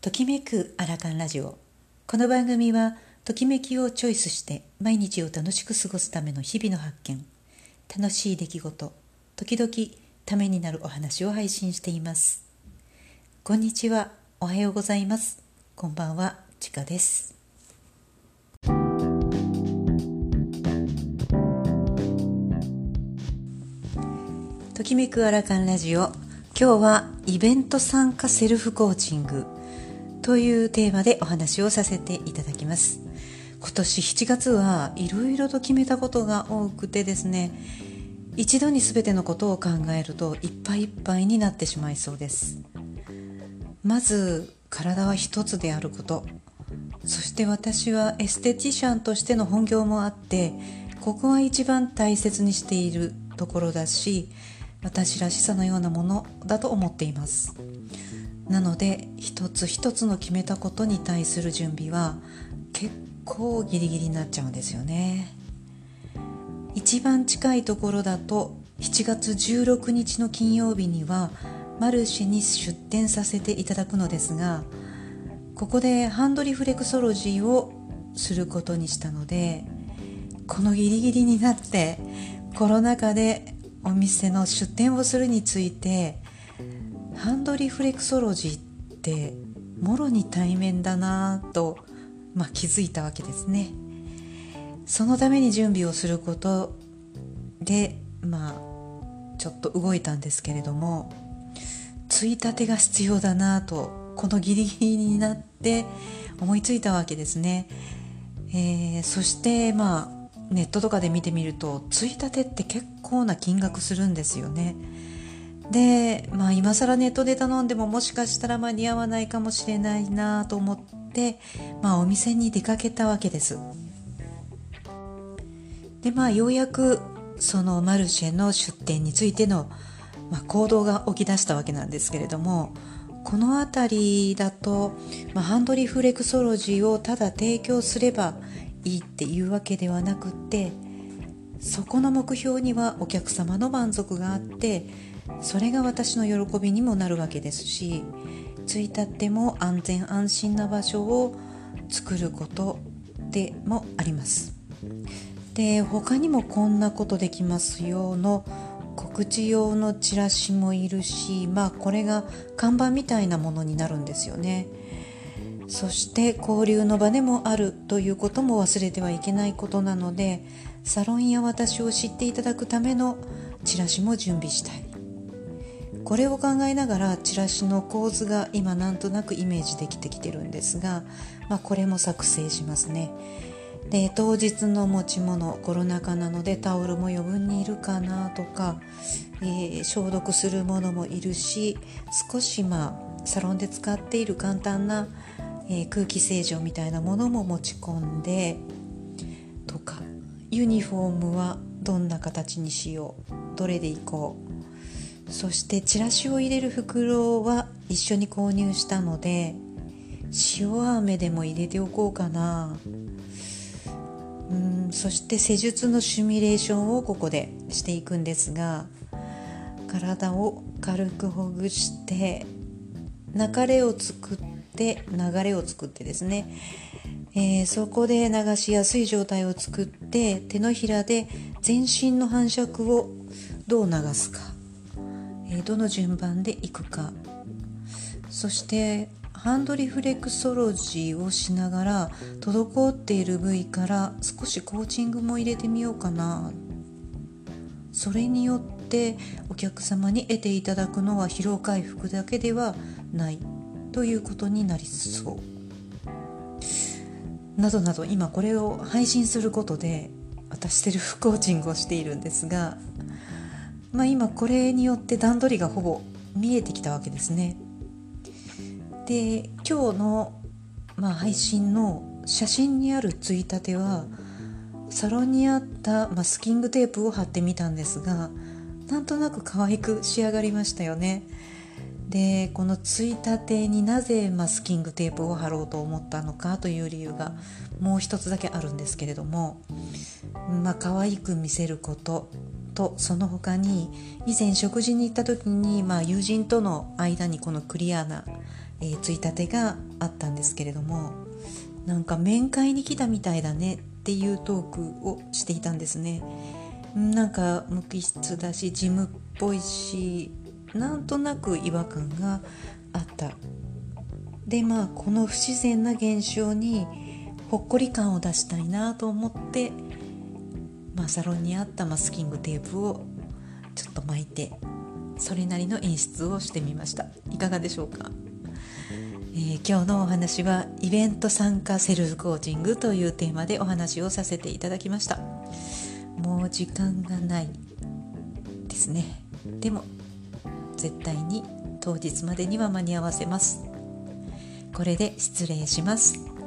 ときめくアラカンラジオ。この番組はときめきをチョイスして毎日を楽しく過ごすための日々の発見。楽しい出来事時々ためになるお話を配信しています。こんにちは。おはようございます。こんばんは。ちかです。ときめくアラカンラジオ。今日はイベント参加セルフコーチング。というテーマでお話をさせていただきます。今年7月はいろいろと決めたことが多くてですね一度に全てのことを考えるといっぱいいっぱいになってしまいそうです。まず体は一つであること。そして私はエステティシャンとしての本業もあってここは一番大切にしているところだし私らしさのようなものだと思っています。なので一つ一つの決めたことに対する準備は結構ギリギリになっちゃうんですよね。一番近いところだと7月16日の金曜日にはマルシェに出店させていただくのですがここでハンドリフレクソロジーをすることにしたのでこのギリギリになってコロナ禍でお店の出店をするについてハンドリフレクソロジーってもろに対面だなと、まあ、気づいたわけですね。そのために準備をすることでまあちょっと動いたんですけれどもついたてが必要だなとこのギリギリになって思いついたわけですね、えー、そしてまあネットとかで見てみるとついたてって結構な金額するんですよね。で、まあ、今更ネットで頼んでももしかしたら間に合わないかもしれないなと思って、まあ、お店に出かけたわけです。でまあようやくそのマルシェの出店についての、まあ、行動が起き出したわけなんですけれどもこの辺りだと、まあ、ハンドリフレクソロジーをただ提供すればいいっていうわけではなくってそこの目標にはお客様の満足があってそれが私の喜びにもなるわけですしついたっても安全安心な場所を作ることでもあります。で他にもこんなことできますよの告知用のチラシもいるしまあこれが看板みたいなものになるんですよね。そして交流の場でもあるということも忘れてはいけないことなのでサロンや私を知っていただくためのチラシも準備したい。これを考えながらチラシの構図が今なんとなくイメージできてきてるんですが、まあ、これも作成しますね。で当日の持ち物コロナ禍なのでタオルも余分にいるかなとか、えー、消毒するものもいるし少しまあサロンで使っている簡単な、えー、空気清浄みたいなものも持ち込んでとか。ユニフォームはどんな形にしようどれでいこう。そしてチラシを入れる袋は一緒に購入したので塩飴でも入れておこうかな。うんそして施術のシミュレーションをここでしていくんですが体を軽くほぐして流れを作って流れを作ってですね。えー、そこで流しやすい状態を作って手のひらで全身の反射区をどう流すか、えー、どの順番でいくか。そしてハンドリフレクソロジーをしながら滞っている部位から少しコーチングも入れてみようかな。それによってお客様に得ていただくのは疲労回復だけではないということになりそう。などなど今これを配信することで私セルフコーチングをしているんですが、まあ、今これによって段取りがほぼ見えてきたわけですね。で今日の、まあ、配信の写真にあるついたてはサロンにあったマスキングテープを貼ってみたんですがなんとなく可愛く仕上がりましたよね。でこのついたてになぜマスキングテープを貼ろうと思ったのかという理由がもう一つだけあるんですけれどもまあ可愛く見せることとその他に以前食事に行った時に、まあ、友人との間にこのクリアなえー、ついたてがあったんですけれどもなんか面会に来たみたいだねっていうトークをしていたんですね。なんか無機質だし事務っぽいしなんとなく違和感があった。でまあこの不自然な現象にほっこり感を出したいなと思って、まあ、サロンにあったマスキングテープをちょっと巻いてそれなりの演出をしてみました。いかがでしょうか、えー、今日のお話はイベント参加セルフコーチングというテーマでお話をさせていただきました。もう時間がないですね。でも絶対に当日までには間に合わせます。これで失礼します。